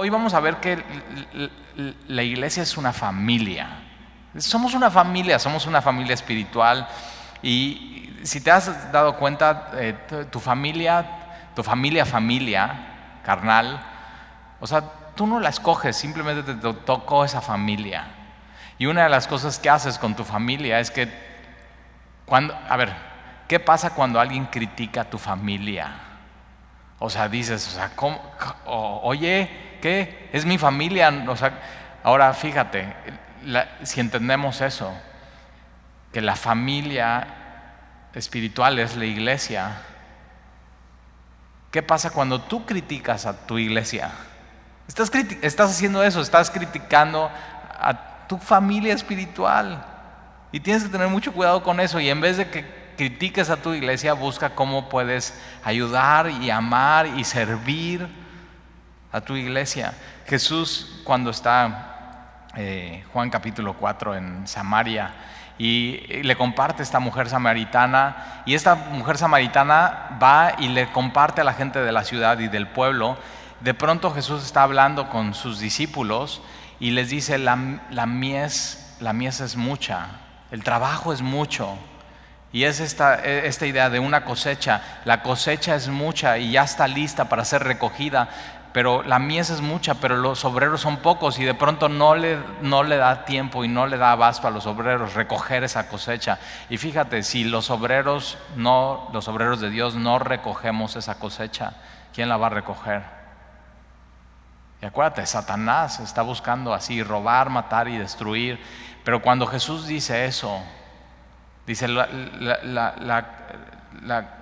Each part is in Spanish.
hoy vamos a ver que la iglesia es una familia. Somos una familia, somos una familia espiritual. Y si te has dado cuenta, eh, tu familia, tu familia, familia, carnal, o sea, tú no la escoges, simplemente te tocó esa familia. Y una de las cosas que haces con tu familia es que, cuando, a ver, ¿qué pasa cuando alguien critica a tu familia? O sea, dices, o sea, ¿cómo, oye, ¿qué? Es mi familia. Ahora fíjate, si entendemos eso, que la familia espiritual es la iglesia, ¿qué pasa cuando tú criticas a tu iglesia? Estás, estás haciendo eso, estás criticando a tu familia espiritual. Y tienes que tener mucho cuidado con eso. Y en vez de que critiques a tu iglesia, busca cómo puedes ayudar y amar y servir a tu iglesia. Jesús cuando está, eh, Juan capítulo 4 en Samaria, y le comparte esta mujer samaritana, y esta mujer samaritana va y le comparte a la gente de la ciudad y del pueblo. De pronto Jesús está hablando con sus discípulos y les dice, la, mies, la mies es mucha, el trabajo es mucho. Y es esta, esta idea de una cosecha. La cosecha es mucha y ya está lista para ser recogida, pero la mies es mucha, pero los obreros son pocos y de pronto no le, no le da tiempo y no le da abasto a los obreros recoger esa cosecha. Y fíjate, si los obreros no, los obreros de Dios no recogemos esa cosecha, ¿quién la va a recoger? Y acuérdate, Satanás está buscando así robar, matar y destruir. Pero cuando Jesús dice eso, dice la, la,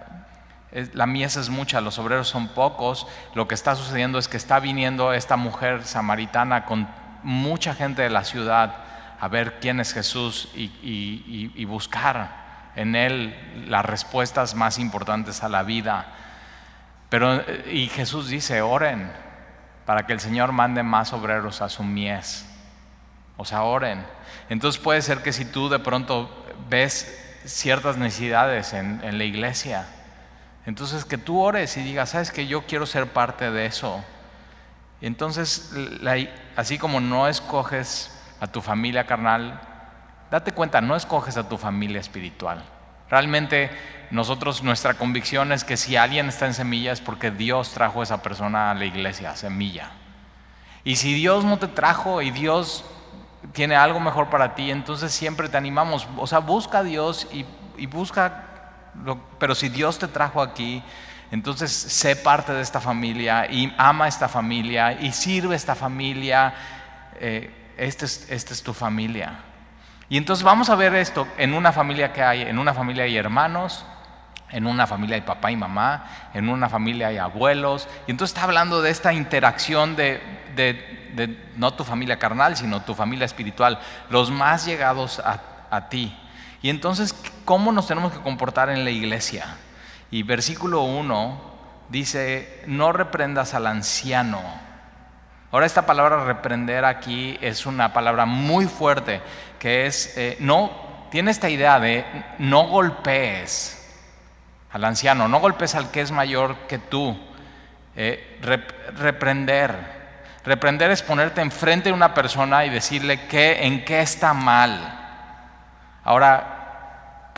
mies es mucha, los obreros son pocos, lo que está sucediendo es que está viniendo esta mujer samaritana con mucha gente de la ciudad a ver quién es Jesús y, buscar en él las respuestas más importantes a la vida. Pero, y Jesús dice, oren para que el Señor mande más obreros a su mies. O sea, oren. Entonces puede ser que si tú de pronto ves ciertas necesidades en la iglesia, entonces que tú ores y digas, sabes que yo quiero ser parte de eso. Entonces, así como no escoges a tu familia carnal, date cuenta, no escoges a tu familia espiritual. Realmente nosotros, nuestra convicción es que si alguien está en semilla es porque Dios trajo a esa persona a la iglesia, semilla. Y si Dios no te trajo y Dios tiene algo mejor para ti, entonces siempre te animamos. O sea, busca a Dios y, y busca pero si Dios te trajo aquí, entonces sé parte de esta familia y ama esta familia y sirve esta familia. Eh, esta es, este es tu familia. Y entonces vamos a ver esto en una familia que hay, en una familia hay hermanos, en una familia hay papá y mamá, en una familia hay abuelos. Y entonces está hablando de esta interacción de, de, no tu familia carnal, sino tu familia espiritual, los más llegados a, a ti. Y entonces, ¿cómo nos tenemos que comportar en la iglesia? Y versículo 1 dice, no reprendas al anciano. Ahora esta palabra reprender aquí es una palabra muy fuerte, que es, eh, no, tiene esta idea de no golpees al anciano, no golpes al que es mayor que tú. Eh, reprender. Reprender es ponerte enfrente de una persona y decirle que, en qué está mal. Ahora,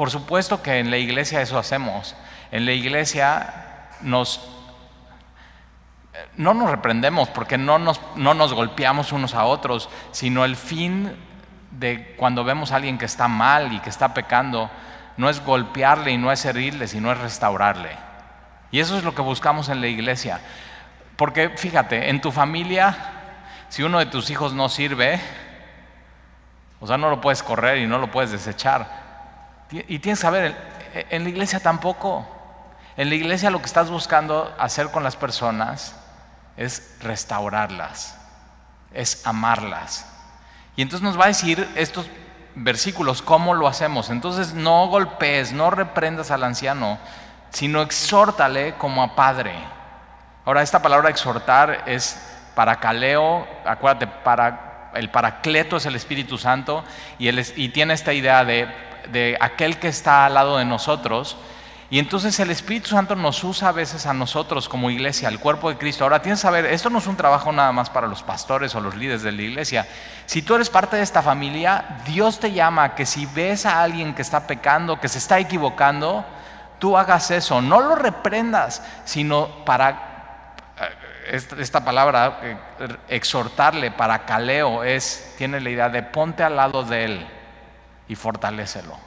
por supuesto que en la iglesia eso hacemos. En la iglesia no nos reprendemos porque no nos, no nos golpeamos unos a otros, sino el fin de cuando vemos a alguien que está mal y que está pecando, no es golpearle y no es herirle, sino es restaurarle. Y eso es lo que buscamos en la iglesia. Porque fíjate, en tu familia, si uno de tus hijos no sirve, o sea, no lo puedes correr y no lo puedes desechar. Y tienes que saber, en la iglesia tampoco. En la iglesia lo que estás buscando hacer con las personas es restaurarlas, es amarlas. Y entonces nos va a decir estos versículos cómo lo hacemos. Entonces no golpees, no reprendas al anciano, sino exhórtale como a padre. Ahora, esta palabra exhortar es para caleo, acuérdate, para el paracleto es el Espíritu Santo y, tiene esta idea de, aquel que está al lado de nosotros Y entonces el Espíritu Santo nos usa a veces a nosotros como iglesia, al cuerpo de Cristo. Ahora tienes que saber, esto no es un trabajo nada más para los pastores o los líderes de la iglesia. Si tú eres parte de esta familia, Dios te llama que si ves a alguien que está pecando, que se está equivocando, tú hagas eso. No lo reprendas, sino para, eh, esta palabra, eh, exhortarle, para caleo, es, tiene la idea de ponte al lado de él y fortalécelo.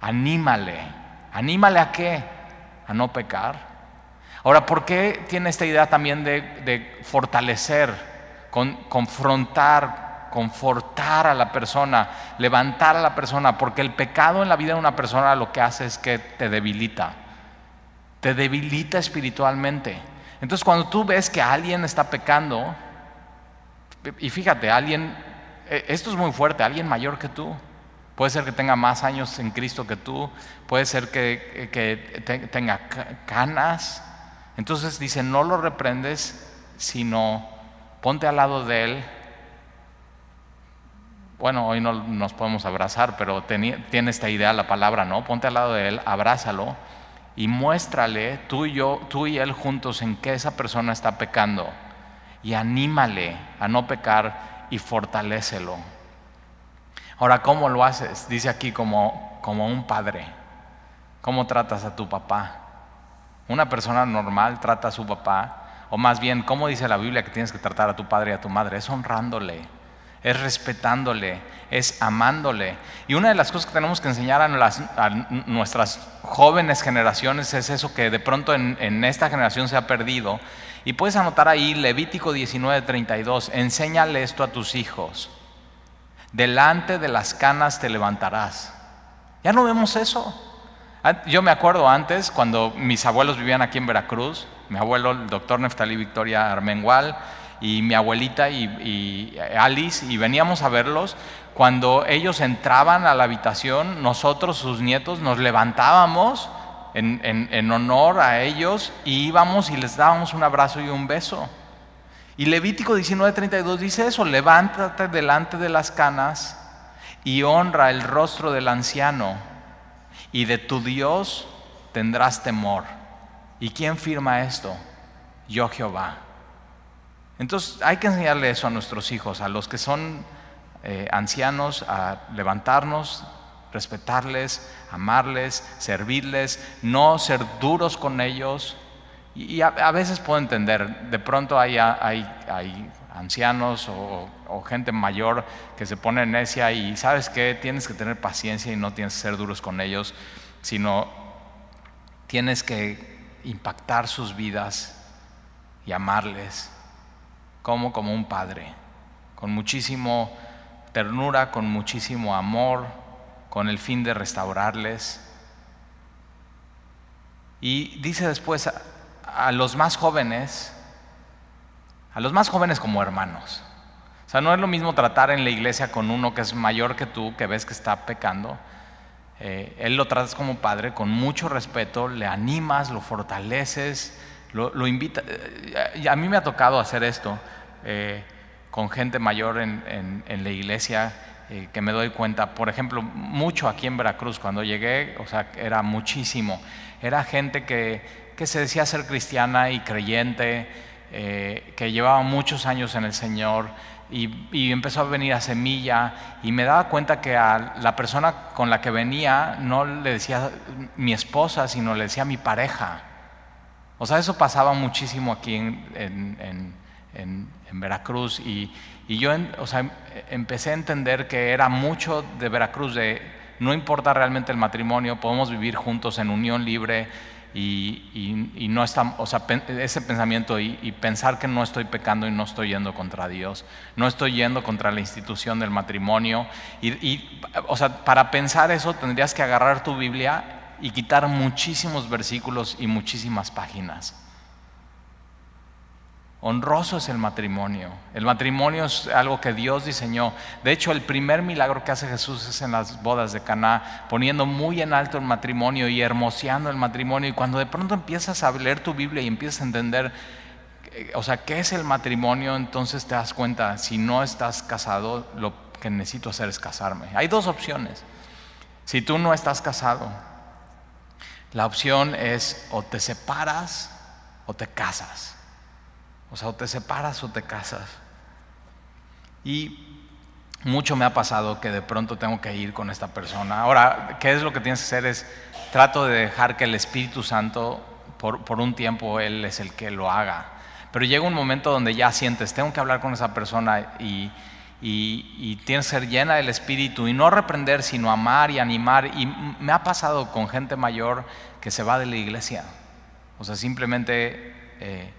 Anímale Anímale a qué? A no pecar. Ahora, ¿por qué tiene esta idea también de, fortalecer, confrontar, confortar a la persona, levantar a la persona? Porque el pecado en la vida de una persona lo que hace es que te debilita, te debilita espiritualmente. Entonces, cuando tú ves que alguien está pecando, y fíjate, alguien, e, esto es muy fuerte, alguien mayor que tú, Puede ser que tenga más años en Cristo que tú, puede ser que, tenga canas. Entonces dice, no lo reprendes, sino ponte al lado de él. Bueno, hoy no nos podemos abrazar, pero tiene esta idea la palabra, ¿no? Ponte al lado de él, abrázalo y muéstrale tú y yo, tú y él juntos en que esa persona está pecando y anímale a no pecar y fortalécelo. Ahora, ¿cómo lo haces? Dice aquí como, como un padre. ¿Cómo tratas a tu papá? Una persona normal trata a su papá, o más bien, ¿cómo dice la Biblia que tienes que tratar a tu padre y a tu madre? Es honrándole, es respetándole, es amándole. Y una de las cosas que tenemos que enseñar a, nuestras jóvenes generaciones es eso que de pronto en, en, esta generación se ha perdido. Y puedes anotar ahí Levítico 19:32, enséñale esto a tus hijos delante de las canas te levantarás. Ya no vemos eso. Yo me acuerdo antes, cuando mis abuelos vivían aquí en Veracruz, mi abuelo, el doctor Neftalí Victoria Armengual, y mi abuelita y, Alice, y veníamos a verlos, cuando ellos entraban a la habitación, nosotros, sus nietos, nos levantábamos en honor a ellos y íbamos y les dábamos un abrazo y un beso. Y Levítico 19:32 dice eso, levántate delante de las canas y honra el rostro del anciano y de tu Dios tendrás temor. ¿Y quién firma esto? Yo Jehová. Entonces hay que enseñarle eso a nuestros hijos, a los que son eh, ancianos, a levantarnos, respetarles, amarles, servirles, no ser duros con ellos, y a, veces puedo entender, de pronto hay, hay, ancianos o, gente mayor que se pone necia y sabes que tienes que tener paciencia y no tienes que ser duros con ellos, sino tienes que impactar sus vidas y amarles como como un padre, con muchísimo ternura, con muchísimo amor, con el fin de restaurarles. Y dice después, a los más jóvenes, a los más jóvenes como hermanos. O sea, no es lo mismo tratar en la iglesia con uno que es mayor que tú, que ves que está pecando. Eh, él lo tratas como padre con mucho respeto, le animas, lo fortaleces, lo, lo invita. Eh, a mí me ha tocado hacer esto eh, con gente mayor en, en, la iglesia que me doy cuenta, por ejemplo, mucho aquí en Veracruz, cuando llegué, o sea, era muchísimo. Era gente que que se decía ser cristiana y creyente, eh, que llevaba muchos años en el Señor y, empezó a venir a Semilla y me daba cuenta que a la persona con la que venía no le decía mi esposa, sino le decía mi pareja. O sea, eso pasaba muchísimo aquí en, Veracruz y, yo o sea, empecé a entender que era mucho de Veracruz, de no importa realmente el matrimonio, podemos vivir juntos en unión libre y, no está, o sea, ese pensamiento y, pensar que no estoy pecando y no estoy yendo contra Dios, no estoy yendo contra la institución del matrimonio. Y, o sea, para pensar eso tendrías que agarrar tu Biblia y quitar muchísimos versículos y muchísimas páginas. Honroso es el matrimonio. El matrimonio es algo que Dios diseñó. De hecho, el primer milagro que hace Jesús es en las bodas de Caná, poniendo muy en alto el matrimonio y hermoseando el matrimonio. Y cuando de pronto empiezas a leer tu Biblia y empiezas a entender, eh, o sea, qué es el matrimonio, entonces te das cuenta, si no estás casado, lo que necesito hacer es casarme. Hay dos opciones. Si tú no estás casado, la opción es o te separas o te casas. O sea, o te separas o te casas. Y mucho me ha pasado que de pronto tengo que ir con esta persona. Ahora, ¿qué es lo que tienes que hacer? Es trato de dejar que el Espíritu Santo, por, por un tiempo, Él es el que lo haga. Pero llega un momento donde ya sientes, tengo que hablar con esa persona y, y, tienes que ser llena del Espíritu y no reprender, sino amar y animar. Y me ha pasado con gente mayor que se va de la iglesia. O sea, simplemente eh,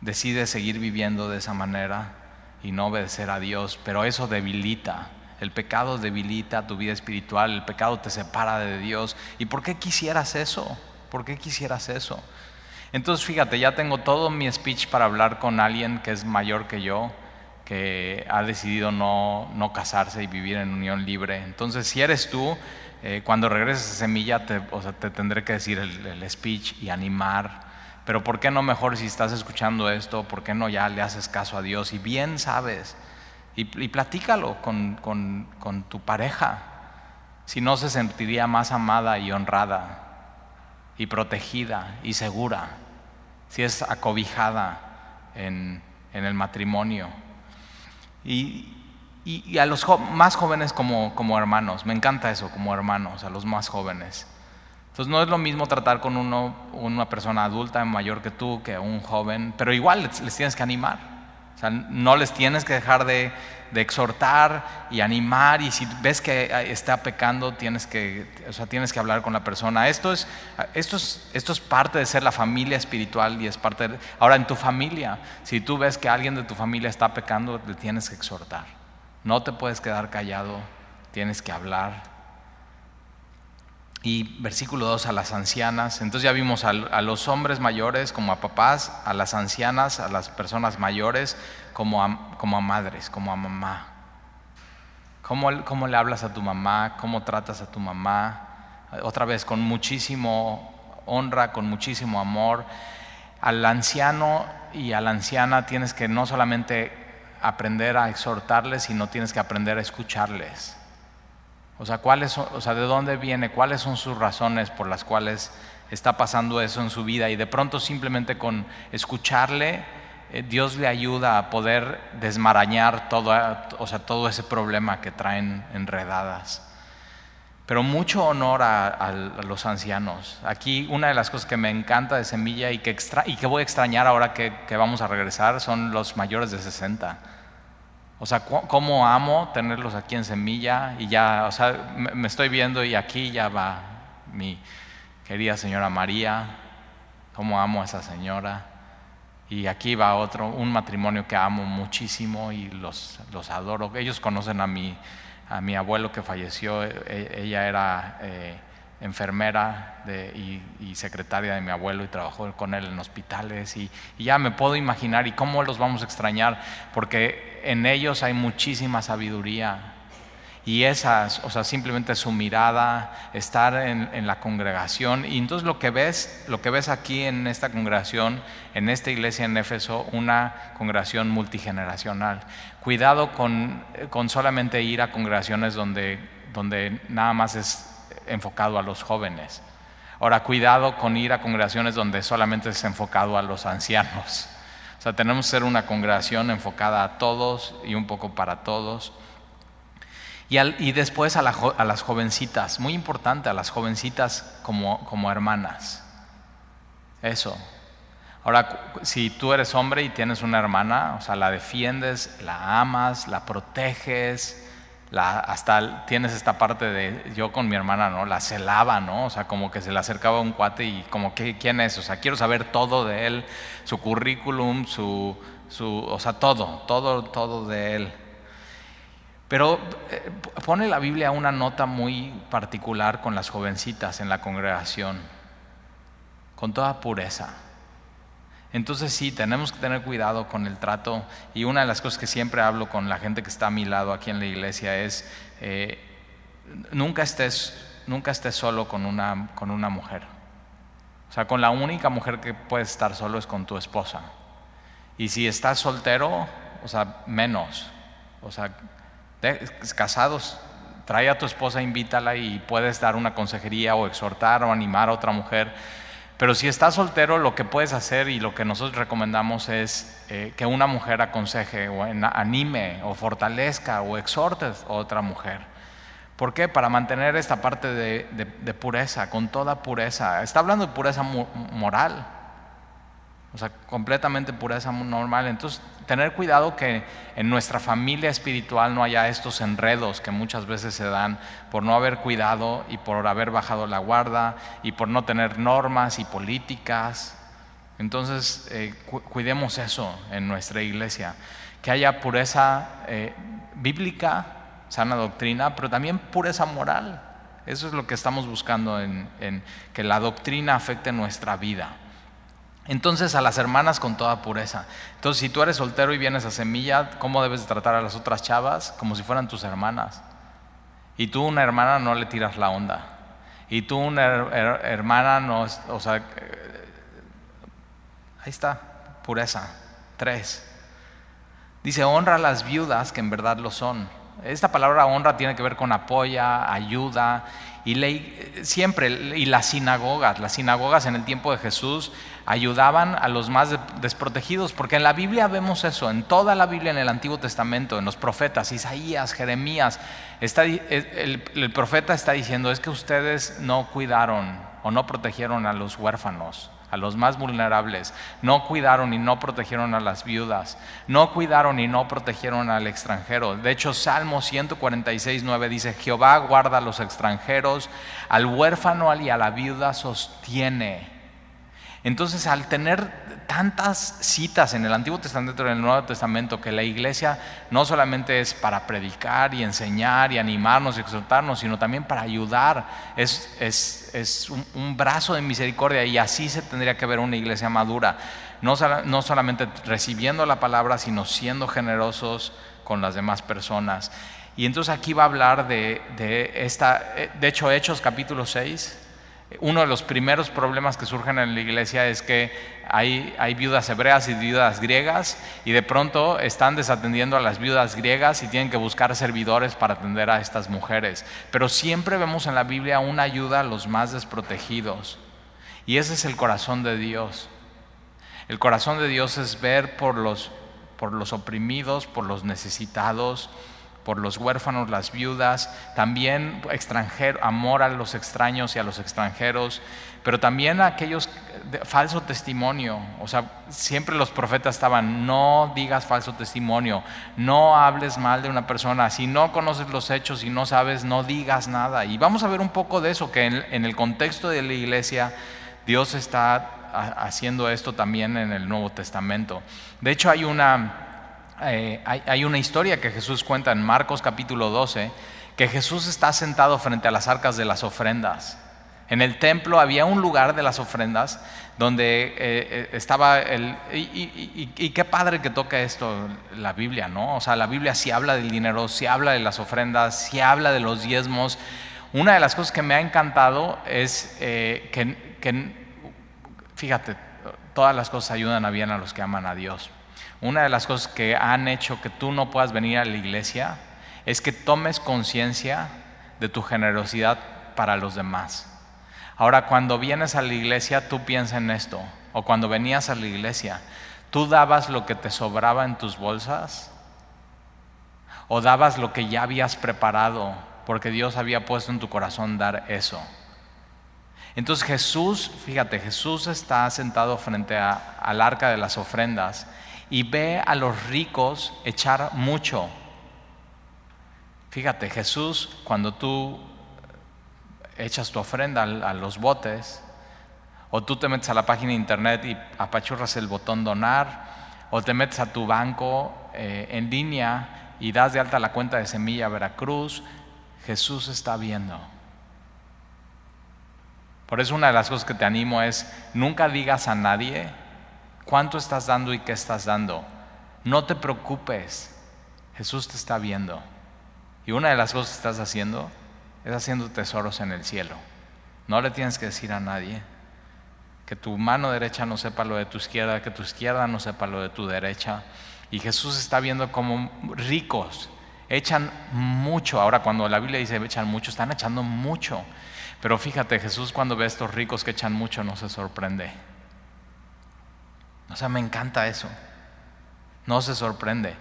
decide seguir viviendo de esa manera y no obedecer a Dios, pero eso debilita. El pecado debilita tu vida espiritual, el pecado te separa de Dios. ¿Y por qué quisieras eso? ¿Por qué quisieras eso? Entonces, fíjate, ya tengo todo mi speech para hablar con alguien que es mayor que yo, que ha decidido no, no casarse y vivir en unión libre. Entonces, si eres tú, eh, cuando regreses a Semilla, te, o sea, te tendré que decir el, el speech y animar pero ¿por qué no mejor si estás escuchando esto, por qué no ya le haces caso a Dios? Y bien sabes, y, platícalo con, con, tu pareja, si no se sentiría más amada y honrada, y protegida y segura, si es acobijada en, en el matrimonio. Y, y, a los más jóvenes como, como hermanos, me encanta eso, como hermanos, a los más jóvenes. Entonces no es lo mismo tratar con una persona adulta mayor que tú que un joven, pero igual les, tienes que animar. O sea, no les tienes que dejar de, exhortar y animar y si ves que está pecando tienes que, o sea, tienes que hablar con la persona. Esto es, esto, es, esto es parte de ser la familia espiritual y es parte de... Ahora en tu familia, si tú ves que alguien de tu familia está pecando, le tienes que exhortar. No te puedes quedar callado, tienes que hablar y versículo 2 a las ancianas. Entonces ya vimos a, los hombres mayores como a papás, a las ancianas, a las personas mayores como a, como a madres, como a mamá. ¿Cómo, ¿Cómo, le hablas a tu mamá? ¿Cómo tratas a tu mamá? Otra vez, con muchísimo honra, con muchísimo amor. Al anciano y a la anciana tienes que no solamente aprender a exhortarles, sino tienes que aprender a escucharles. O sea, ¿cuáles o sea, ¿de dónde viene? ¿Cuáles son sus razones por las cuales está pasando eso en su vida? Y de pronto simplemente con escucharle, eh, Dios le ayuda a poder desmarañar todo, o sea, todo ese problema que traen enredadas. Pero mucho honor a, los ancianos. Aquí una de las cosas que me encanta de Semilla y que, y que voy a extrañar ahora que, que vamos a regresar son los mayores de 60 o sea, cómo amo tenerlos aquí en Semilla y ya, o sea, me estoy viendo y aquí ya va mi querida señora María, cómo amo a esa señora. Y aquí va otro, un matrimonio que amo muchísimo y los, los adoro. Ellos conocen a mi, a mi abuelo que falleció, e, e, ella era... Eh, enfermera y, secretaria de mi abuelo y trabajó con él en hospitales y, ya me puedo imaginar y cómo los vamos a extrañar porque en ellos hay muchísima sabiduría y esas, o sea, simplemente su mirada, estar en, la congregación y entonces lo que ves, lo que ves aquí en esta congregación, en esta iglesia en Éfeso, una congregación multigeneracional. Cuidado con, con solamente ir a congregaciones donde, donde nada más es enfocado a los jóvenes. Ahora, cuidado con ir a congregaciones donde solamente es enfocado a los ancianos. O sea, tenemos que ser una congregación enfocada a todos y un poco para todos. Y, después a, las jovencitas, muy importante, a las jovencitas como, como hermanas. Eso. Ahora, si tú eres hombre y tienes una hermana, o sea, la defiendes, la amas, la proteges, hasta tienes esta parte de yo con mi hermana, ¿no? La celaba, ¿no? O sea, como que se le acercaba un cuate y como que quién es, o sea, quiero saber todo de él, su currículum, su, su o sea, todo, todo, todo de él. Pero eh, pone la Biblia una nota muy particular con las jovencitas en la congregación, con toda pureza. Entonces sí, tenemos que tener cuidado con el trato y una de las cosas que siempre hablo con la gente que está a mi lado aquí en la iglesia es, eh, nunca, estés, nunca estés solo con una, con una mujer. O sea, con la única mujer que puedes estar solo es con tu esposa. Y si estás soltero, o sea, menos. O sea, casados trae a tu esposa, invítala y puedes dar una consejería o exhortar o animar a otra mujer. Pero si estás soltero, lo que puedes hacer y lo que nosotros recomendamos es eh, que una mujer aconseje o anime o fortalezca o exhorte a otra mujer. ¿Por qué? Para mantener esta parte de, pureza, con toda pureza. Está hablando de pureza moral, o sea, completamente pureza normal. Entonces, tener cuidado que en nuestra familia espiritual no haya estos enredos que muchas veces se dan por no haber cuidado y por haber bajado la guarda y por no tener normas y políticas. Entonces, eh, cuidemos eso en nuestra iglesia, que haya pureza eh, bíblica sana doctrina, pero también pureza moral. Eso es lo que estamos buscando en, que la doctrina afecte nuestra vida. Entonces a las hermanas con toda pureza. Entonces si tú eres soltero y vienes a semilla, ¿cómo debes tratar a las otras chavas? Como si fueran tus hermanas. Y tú una hermana no le tiras la onda. Y tú una hermana no, o sea, eh, ahí está, pureza. Tres. Dice, honra a las viudas que en verdad lo son. Esta palabra honra tiene que ver con apoya, ayuda y siempre, y las sinagogas, las sinagogas en el tiempo de Jesús ayudaban a los más desprotegidos, porque en la Biblia vemos eso, en toda la Biblia, en el Antiguo Testamento, en los profetas, Isaías, Jeremías, está, el, el profeta está diciendo, es que ustedes no cuidaron o no protegieron a los huérfanos a los más vulnerables, no cuidaron y no protegieron a las viudas, no cuidaron y no protegieron al extranjero. De hecho, Salmo 146, 9 dice, Jehová guarda a los extranjeros, al huérfano y a la viuda sostiene. Entonces, al tener tantas citas en el Antiguo Testamento y en el Nuevo Testamento que la iglesia no solamente es para predicar y enseñar y animarnos y exhortarnos, sino también para ayudar. Es, un, brazo de misericordia y así se tendría que ver una iglesia madura. No, solamente recibiendo la palabra, sino siendo generosos con las demás personas. Y entonces aquí va a hablar de, de esta, de hecho Hechos capítulo 6 uno de los primeros problemas que surgen en la iglesia es que hay, viudas hebreas y viudas griegas y de pronto están desatendiendo a las viudas griegas y tienen que buscar servidores para atender a estas mujeres. Pero siempre vemos en la Biblia una ayuda a los más desprotegidos. Y ese es el corazón de Dios. El corazón de Dios es ver por los, por los oprimidos, por los necesitados, por los huérfanos, las viudas, también extranjero, amor a los extraños y a los extranjeros, pero también a aquellos falso testimonio. O sea, siempre los profetas estaban, no digas falso testimonio, no hables mal de una persona, si no conoces los hechos y no sabes, no digas nada. Y vamos a ver un poco de eso, que en el contexto de la iglesia Dios está haciendo esto también en el Nuevo Testamento. De hecho, hay una eh, hay, una historia que Jesús cuenta en Marcos capítulo 12, que Jesús está sentado frente a las arcas de las ofrendas. En el templo había un lugar de las ofrendas donde eh, eh, estaba el... Y, qué padre que toca esto la Biblia, ¿no? O sea, la Biblia sí habla del dinero, sí habla de las ofrendas, sí habla de los diezmos. Una de las cosas que me ha encantado es que, que, fíjate, todas las cosas ayudan a bien a los que aman a Dios. Una de las cosas que han hecho que tú no puedas venir a la iglesia es que tomes conciencia de tu generosidad para los demás. Ahora, cuando vienes a la iglesia, tú piensa en esto. O cuando venías a la iglesia, ¿tú dabas lo que te sobraba en tus bolsas? ¿O dabas lo que ya habías preparado porque Dios había puesto en tu corazón dar eso? Entonces Jesús, fíjate, Jesús está sentado frente al arca de las ofrendas y ve a los ricos echar mucho. Fíjate, Jesús, cuando tú echas tu ofrenda a los botes, o tú te metes a la página de internet y apachurras el botón donar, o te metes a tu banco eh, en línea y das de alta la cuenta de Semilla Veracruz, Jesús está viendo. Por eso una de las cosas que te animo es, nunca digas a nadie cuánto estás dando y qué estás dando. No te preocupes, Jesús te está viendo. Y una de las cosas que estás haciendo es haciendo tesoros en el cielo. No le tienes que decir a nadie que tu mano derecha no sepa lo de tu izquierda, que tu izquierda no sepa lo de tu derecha. Y Jesús está viendo como ricos Echan mucho. Ahora cuando la Biblia dice echan mucho, están echando mucho. Pero fíjate, Jesús cuando ve a estos ricos que echan mucho no se sorprende. O sea, me encanta eso. No se sorprende.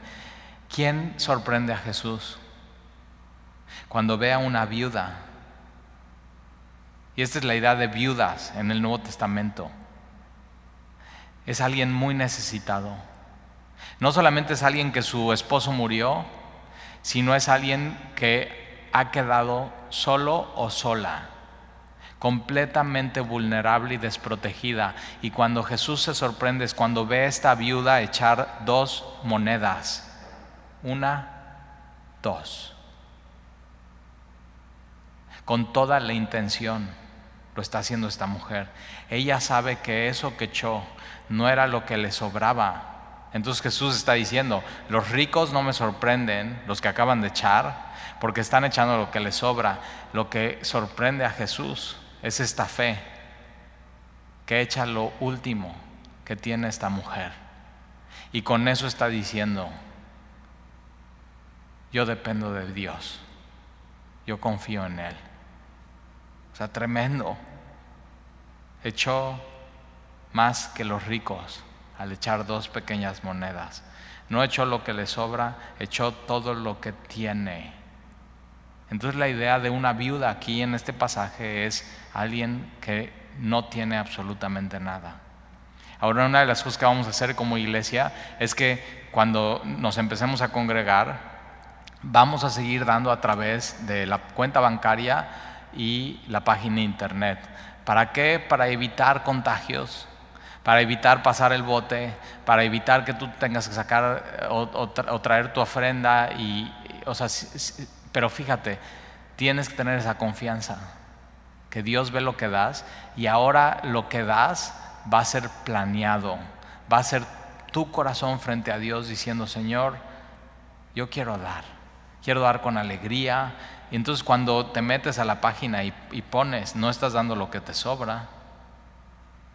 ¿Quién sorprende a Jesús? Cuando ve a una viuda. Y esta es la idea de viudas en el Nuevo Testamento. Es alguien muy necesitado. No solamente es alguien que su esposo murió, sino es alguien que ha quedado solo o sola completamente vulnerable y desprotegida. Y cuando Jesús se sorprende es cuando ve a esta viuda echar dos monedas. Una, dos. Con toda la intención lo está haciendo esta mujer. Ella sabe que eso que echó no era lo que le sobraba. Entonces Jesús está diciendo, los ricos no me sorprenden, los que acaban de echar, porque están echando lo que les sobra. Lo que sorprende a Jesús es esta fe que echa lo último que tiene esta mujer. Y con eso está diciendo, yo dependo de Dios, yo confío en Él. O sea, tremendo. Echó más que los ricos al echar dos pequeñas monedas. No echó lo que le sobra, echó todo lo que tiene. Entonces la idea de una viuda aquí en este pasaje es alguien que no tiene absolutamente nada. Ahora una de las cosas que vamos a hacer como iglesia es que cuando nos empecemos a congregar, vamos a seguir dando a través de la cuenta bancaria y la página internet. ¿Para qué? Para evitar contagios, para evitar pasar el bote, para evitar que tú tengas que sacar o, traer tu ofrenda y, o sea, pero fíjate, tienes que tener esa confianza, que Dios ve lo que das y ahora lo que das va a ser planeado, va a ser tu corazón frente a Dios diciendo, Señor, yo quiero dar, quiero dar con alegría. Y entonces cuando te metes a la página y, pones, no estás dando lo que te sobra,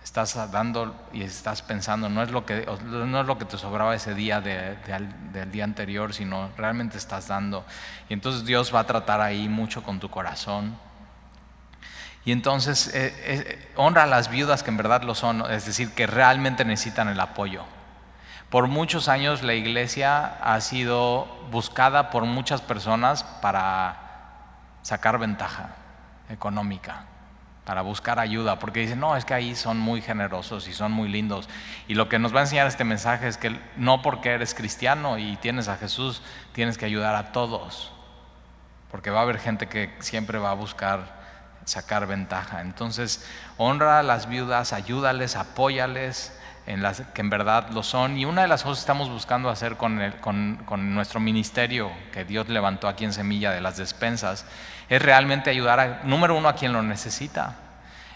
estás dando y estás pensando, no es lo que, no es lo que te sobraba ese día del día anterior, sino realmente estás dando. Y entonces Dios va a tratar ahí mucho con tu corazón. Y entonces eh, eh, honra a las viudas que en verdad lo son, es decir, que realmente necesitan el apoyo. Por muchos años la iglesia ha sido buscada por muchas personas para sacar ventaja económica para buscar ayuda, porque dicen, no, es que ahí son muy generosos y son muy lindos. Y lo que nos va a enseñar este mensaje es que no porque eres cristiano y tienes a Jesús, tienes que ayudar a todos, porque va a haber gente que siempre va a buscar sacar ventaja. Entonces, honra a las viudas, ayúdales, apóyales en las que en verdad lo son. Y una de las cosas que estamos buscando hacer con, con, nuestro ministerio que Dios levantó aquí en Semilla de las despensas, es realmente ayudar, a, número uno, a quien lo necesita.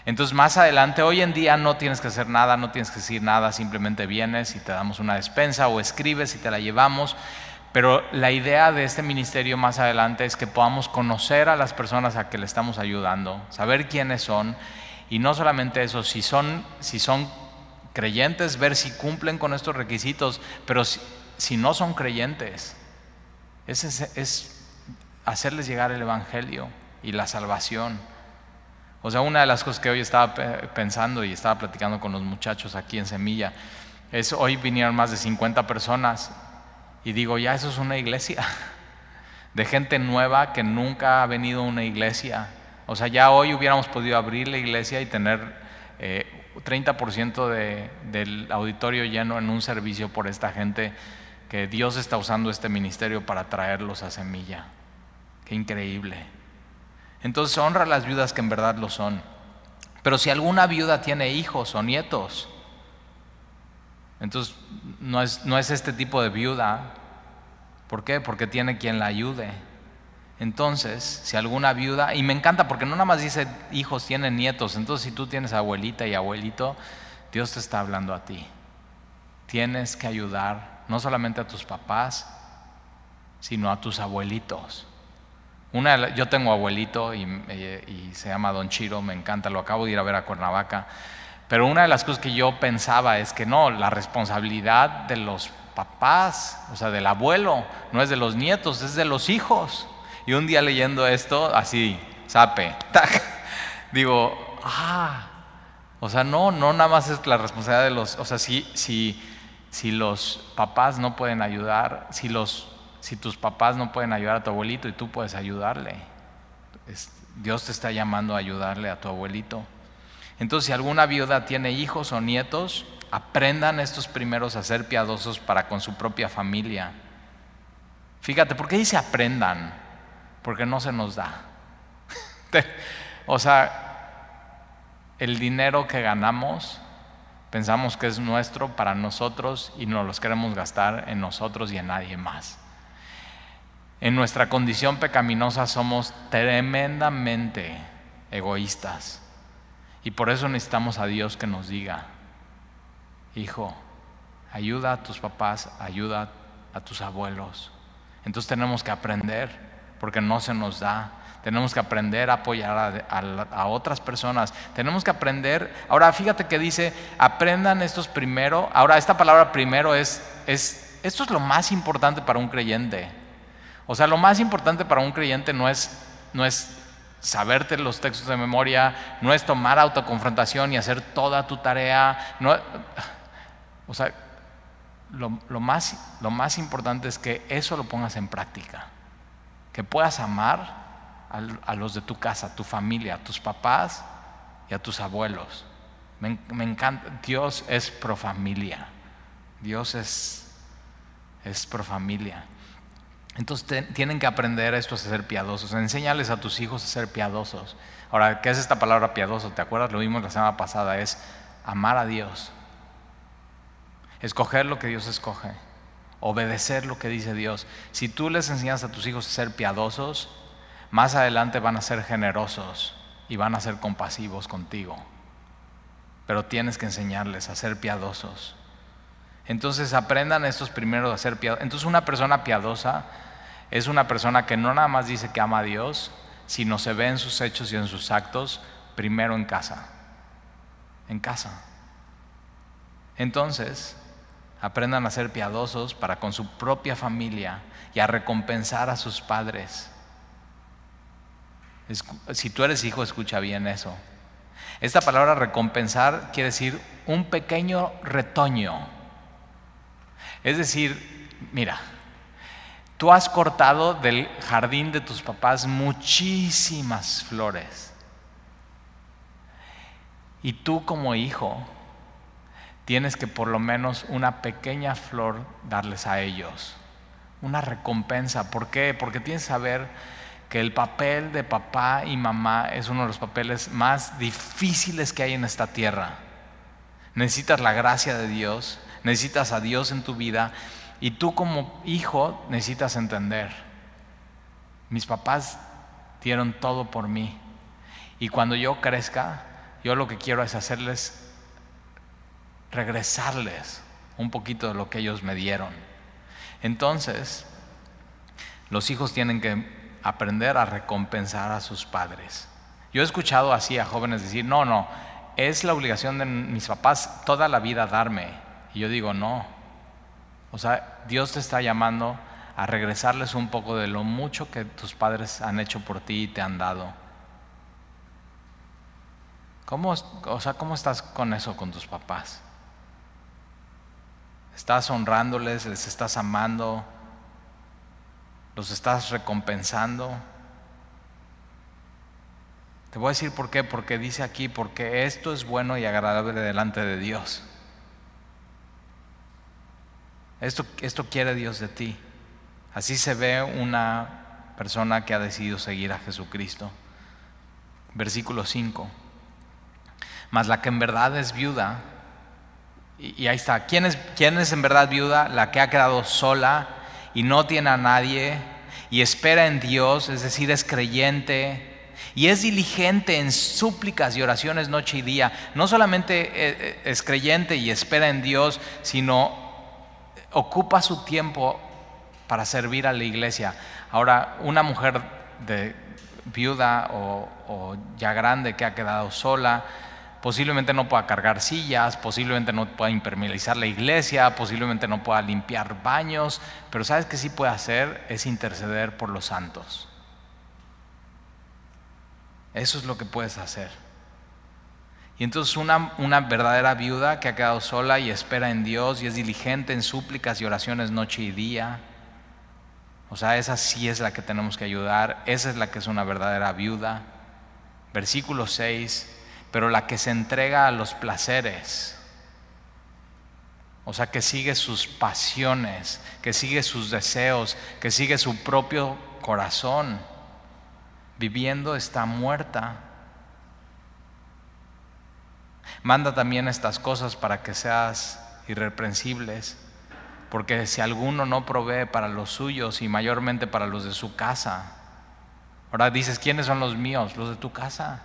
Entonces, más adelante, hoy en día no tienes que hacer nada, no tienes que decir nada, simplemente vienes y te damos una despensa o escribes y te la llevamos. Pero la idea de este ministerio más adelante es que podamos conocer a las personas a que le estamos ayudando, saber quiénes son y no solamente eso, si son, si son creyentes, ver si cumplen con estos requisitos, pero si, no son creyentes, es, es hacerles llegar el Evangelio y la salvación. O sea, una de las cosas que hoy estaba pensando y estaba platicando con los muchachos aquí en Semilla, es hoy vinieron más de 50 personas y digo, ya eso es una iglesia, de gente nueva que nunca ha venido a una iglesia. O sea, ya hoy hubiéramos podido abrir la iglesia y tener 30% eh, del auditorio lleno en un servicio por esta gente que Dios está usando este ministerio para traerlos a Semilla. Qué increíble. Entonces honra a las viudas que en verdad lo son. Pero si alguna viuda tiene hijos o nietos, entonces no es, no es este tipo de viuda. ¿Por qué? Porque tiene quien la ayude. Entonces, si alguna viuda, y me encanta porque no nada más dice hijos, tienen nietos, entonces si tú tienes abuelita y abuelito, Dios te está hablando a ti. Tienes que ayudar no solamente a tus papás, sino a tus abuelitos yo tengo abuelito eh, y, se llama Don Chiro, me encanta, lo acabo de ir a ver a Cuernavaca. Pero una de las cosas que yo pensaba es que no, la responsabilidad de los papás, o sea, del abuelo, no es de los nietos, es de los hijos. Y un día leyendo esto, así, sape, digo, ah, o sea, no, no nada más es la responsabilidad de los, o sea, si, los papás no pueden ayudar, si, los, si tus papás no pueden ayudar a tu abuelito y tú puedes ayudarle, Dios te está llamando a ayudarle a tu abuelito. Entonces, si alguna viuda tiene hijos o nietos, aprendan estos primeros a ser piadosos para con su propia familia. Fíjate, ¿por qué dice aprendan? Porque no se nos da. o sea, el dinero que ganamos pensamos que es nuestro para nosotros y nos los queremos gastar en nosotros y en nadie más. En nuestra condición pecaminosa somos tremendamente egoístas. Y por eso necesitamos a Dios que nos diga, hijo, ayuda a tus papás, ayuda a tus abuelos. Entonces tenemos que aprender, porque no se nos da. Tenemos que aprender a apoyar a, otras personas. Tenemos que aprender. Ahora, fíjate que dice, aprendan estos primero. Ahora, esta palabra primero es, es, esto es lo más importante para un creyente. O sea, lo más importante para un creyente no es, no es saberte los textos de memoria, no es tomar autoconfrontación y hacer toda tu tarea. No, o sea, lo, más, lo más importante es que eso lo pongas en práctica, que puedas amar a, los de tu casa, a tu familia, a tus papás y a tus abuelos. Me, encanta, Dios es pro familia, Dios es, es pro familia. Entonces tienen que aprender estos a ser piadosos. Enséñales a tus hijos a ser piadosos. Ahora, ¿qué es esta palabra piadoso? ¿Te acuerdas? Lo vimos la semana pasada. Es amar a Dios. Escoger lo que Dios escoge. Obedecer lo que dice Dios. Si tú les enseñas a tus hijos a ser piadosos, más adelante van a ser generosos y van a ser compasivos contigo. Pero tienes que enseñarles a ser piadosos. Entonces aprendan estos primeros a ser piadosos. Entonces una persona piadosa es una persona que no nada más dice que ama a Dios, sino se ve en sus hechos y en sus actos primero en casa. En casa. Entonces, aprendan a ser piadosos para con su propia familia y a recompensar a sus padres. Si tú eres hijo, escucha bien eso. Esta palabra recompensar quiere decir un pequeño retoño. Es decir, mira, Tú has cortado del jardín de tus papás muchísimas flores. Y tú como hijo tienes que por lo menos una pequeña flor darles a ellos. Una recompensa. ¿Por qué? Porque tienes que saber que el papel de papá y mamá es uno de los papeles más difíciles que hay en esta tierra. Necesitas la gracia de Dios, necesitas a Dios en tu vida y tú como hijo necesitas entender, mis papás dieron todo por mí. Y cuando yo crezca, yo lo que quiero es hacerles, regresarles un poquito de lo que ellos me dieron. Entonces, los hijos tienen que aprender a recompensar a sus padres. Yo he escuchado así a jóvenes decir, no, no, es la obligación de mis papás toda la vida darme. Y yo digo, no, o sea, Dios te está llamando a regresarles un poco de lo mucho que tus padres han hecho por ti y te han dado. ¿Cómo, o sea, ¿cómo estás con eso con tus papás? ¿Estás honrándoles, les estás amando, los estás recompensando? Te voy a decir por qué, porque dice aquí, porque esto es bueno y agradable delante de Dios. Esto, esto quiere Dios de ti. Así se ve una persona que ha decidido seguir a Jesucristo. Versículo 5. Mas la que en verdad es viuda, y, ahí está, ¿Quién es, ¿quién es en verdad viuda? La que ha quedado sola y no tiene a nadie y espera en Dios, es decir, es creyente, y es diligente en súplicas y oraciones noche y día. No solamente eh, eh, es creyente y espera en Dios, sino ocupa su tiempo para servir a la iglesia. Ahora, una mujer de viuda o, ya grande que ha quedado sola, posiblemente no pueda cargar sillas, posiblemente no pueda impermeabilizar la iglesia, posiblemente no pueda limpiar baños, pero sabes que sí puede hacer es interceder por los santos. Eso es lo que puedes hacer. Y entonces una, una, verdadera viuda que ha quedado sola y espera en Dios y es diligente en súplicas y oraciones noche y día. O sea, esa sí es la que tenemos que ayudar. Esa es la que es una verdadera viuda. Versículo 6. Pero la que se entrega a los placeres. O sea, que sigue sus pasiones, que sigue sus deseos, que sigue su propio corazón. Viviendo está muerta Manda también estas cosas para que seas irreprensibles, porque si alguno no provee para los suyos y mayormente para los de su casa, ahora dices, ¿quiénes son los míos? Los de tu casa,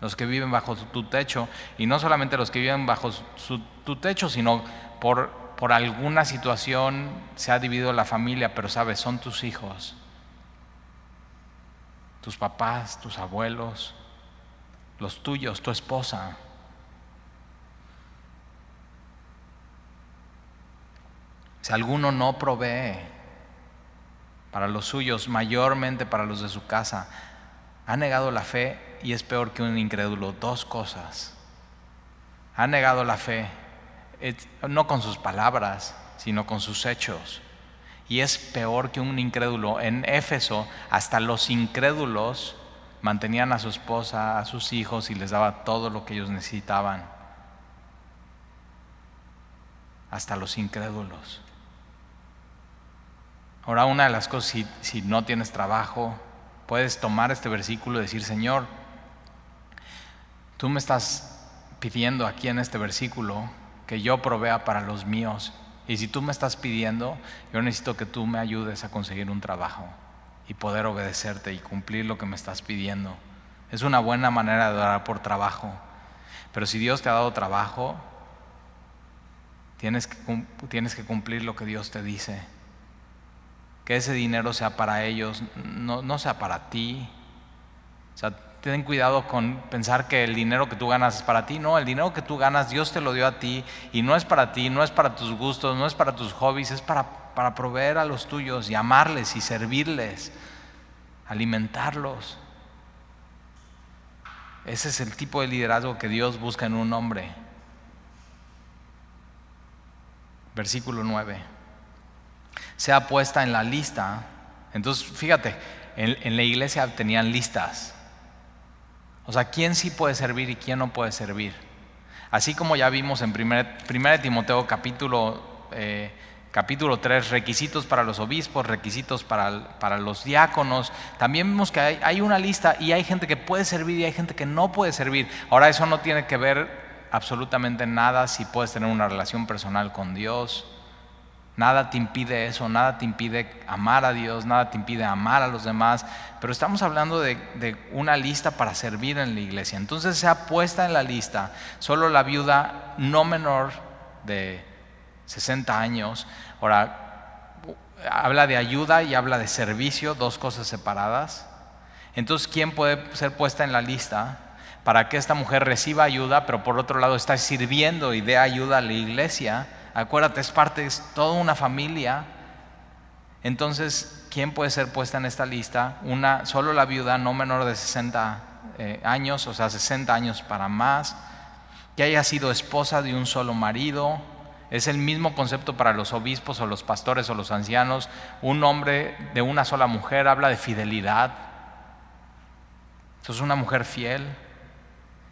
los que viven bajo tu techo, y no solamente los que viven bajo tu techo, sino por, por alguna situación se ha dividido la familia, pero sabes, son tus hijos, tus papás, tus abuelos, los tuyos, tu esposa. Si alguno no provee para los suyos, mayormente para los de su casa, ha negado la fe y es peor que un incrédulo. Dos cosas. Ha negado la fe, no con sus palabras, sino con sus hechos. Y es peor que un incrédulo. En Éfeso, hasta los incrédulos mantenían a su esposa, a sus hijos y les daba todo lo que ellos necesitaban. Hasta los incrédulos. Ahora, una de las cosas, si, no tienes trabajo, puedes tomar este versículo y decir, Señor, tú me estás pidiendo aquí en este versículo que yo provea para los míos. Y si tú me estás pidiendo, yo necesito que tú me ayudes a conseguir un trabajo y poder obedecerte y cumplir lo que me estás pidiendo. Es una buena manera de orar por trabajo. Pero si Dios te ha dado trabajo, tienes que, tienes que cumplir lo que Dios te dice que ese dinero sea para ellos, no, sea para ti. O sea, ten cuidado con pensar que el dinero que tú ganas es para ti. No, el dinero que tú ganas Dios te lo dio a ti y no es para ti, no es para tus gustos, no es para tus hobbies, es para, para proveer a los tuyos y amarles y servirles, alimentarlos. Ese es el tipo de liderazgo que Dios busca en un hombre. Versículo 9 sea puesta en la lista. Entonces, fíjate, en, la iglesia tenían listas. O sea, quién sí puede servir y quién no puede servir. Así como ya vimos en 1 Timoteo capítulo, eh, capítulo 3, requisitos para los obispos, requisitos para, para los diáconos, también vimos que hay, una lista y hay gente que puede servir y hay gente que no puede servir. Ahora eso no tiene que ver absolutamente nada si puedes tener una relación personal con Dios Nada te impide eso, nada te impide amar a Dios, nada te impide amar a los demás, pero estamos hablando de, una lista para servir en la iglesia. Entonces se ha puesta en la lista solo la viuda no menor de 60 años. Ahora, habla de ayuda y habla de servicio, dos cosas separadas. Entonces, ¿quién puede ser puesta en la lista? para que esta mujer reciba ayuda, pero por otro lado está sirviendo y dé ayuda a la iglesia Acuérdate, es parte, es toda una familia. Entonces, ¿quién puede ser puesta en esta lista? Una, solo la viuda no menor de 60 eh, años, o sea, 60 años para más, que haya sido esposa de un solo marido. Es el mismo concepto para los obispos o los pastores o los ancianos. Un hombre de una sola mujer habla de fidelidad. Entonces, una mujer fiel,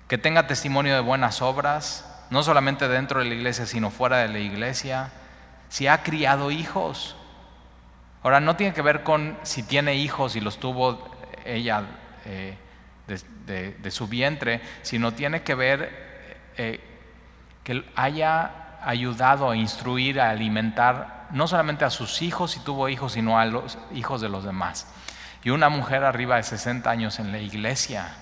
que tenga testimonio de buenas obras, no solamente dentro de la iglesia, sino fuera de la iglesia, si ha criado hijos. Ahora, no tiene que ver con si tiene hijos y los tuvo ella eh, de, su vientre, sino tiene que ver eh, que haya ayudado a instruir, a alimentar no solamente a sus hijos si tuvo hijos, sino a los hijos de los demás. Y una mujer arriba de 60 años en la iglesia,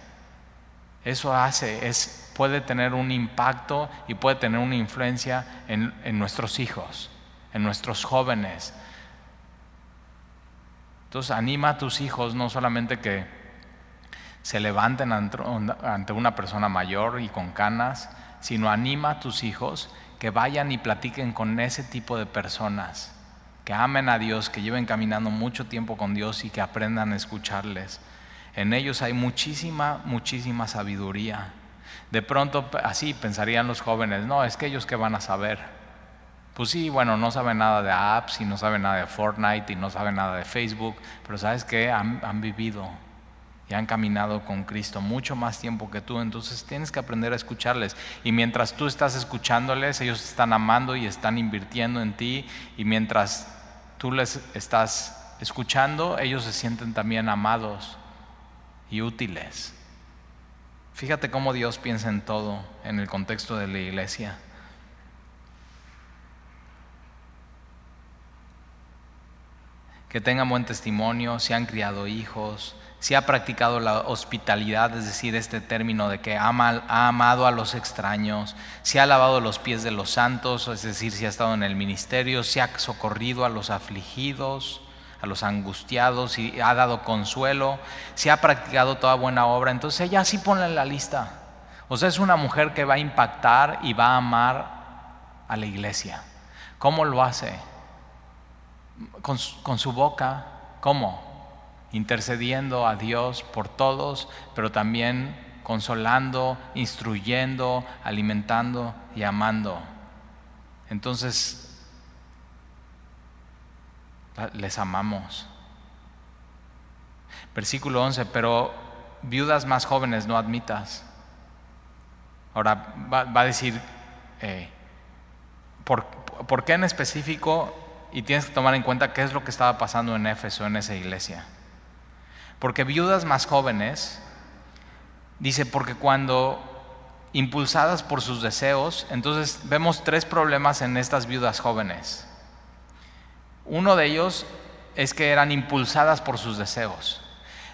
eso hace, es puede tener un impacto y puede tener una influencia en, nuestros hijos, en nuestros jóvenes. Entonces anima a tus hijos no solamente que se levanten ante una persona mayor y con canas, sino anima a tus hijos que vayan y platiquen con ese tipo de personas, que amen a Dios, que lleven caminando mucho tiempo con Dios y que aprendan a escucharles. En ellos hay muchísima, muchísima sabiduría. De pronto así pensarían los jóvenes, no, es que ellos que van a saber. Pues sí, bueno, no saben nada de apps y no saben nada de Fortnite y no saben nada de Facebook, pero sabes que han, han vivido y han caminado con Cristo mucho más tiempo que tú, entonces tienes que aprender a escucharles. Y mientras tú estás escuchándoles, ellos están amando y están invirtiendo en ti, y mientras tú les estás escuchando, ellos se sienten también amados y útiles. Fíjate cómo Dios piensa en todo en el contexto de la iglesia. Que tengan buen testimonio, se han criado hijos, si ha practicado la hospitalidad, es decir, este término de que ha amado a los extraños, si ha lavado los pies de los santos, es decir, si ha estado en el ministerio, si ha socorrido a los afligidos, a los angustiados, y ha dado consuelo, si ha practicado toda buena obra, entonces ella sí pone en la lista. O sea, es una mujer que va a impactar y va a amar a la iglesia. ¿Cómo lo hace? Con, con su boca. ¿Cómo? intercediendo a Dios por todos, pero también consolando, instruyendo, alimentando y amando. Entonces, les amamos. Versículo 11, pero viudas más jóvenes no admitas. Ahora va, a decir, eh, ¿por, ¿por qué en específico? Y tienes que tomar en cuenta qué es lo que estaba pasando en Éfeso, en esa iglesia. Porque viudas más jóvenes, dice, porque cuando impulsadas por sus deseos, entonces vemos tres problemas en estas viudas jóvenes. Uno de ellos es que eran impulsadas por sus deseos.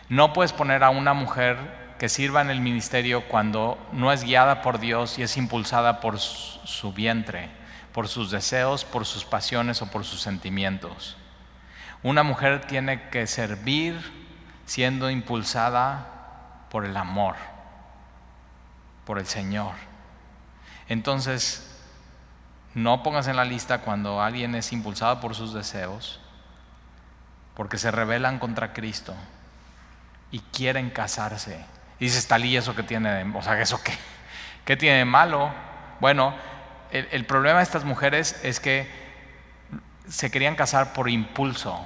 No puedes poner a una mujer que sirva en el ministerio cuando no es guiada por Dios y es impulsada por su vientre, por sus deseos, por sus pasiones o por sus sentimientos. Una mujer tiene que servir siendo impulsada por el amor, por el Señor. Entonces, no pongas en la lista cuando alguien es impulsado por sus deseos, porque se rebelan contra Cristo y quieren casarse. Y dices, Talí, ¿eso que tiene de, o sea, ¿eso qué? ¿Qué tiene malo? Bueno, el, el problema de estas mujeres es que se querían casar por impulso.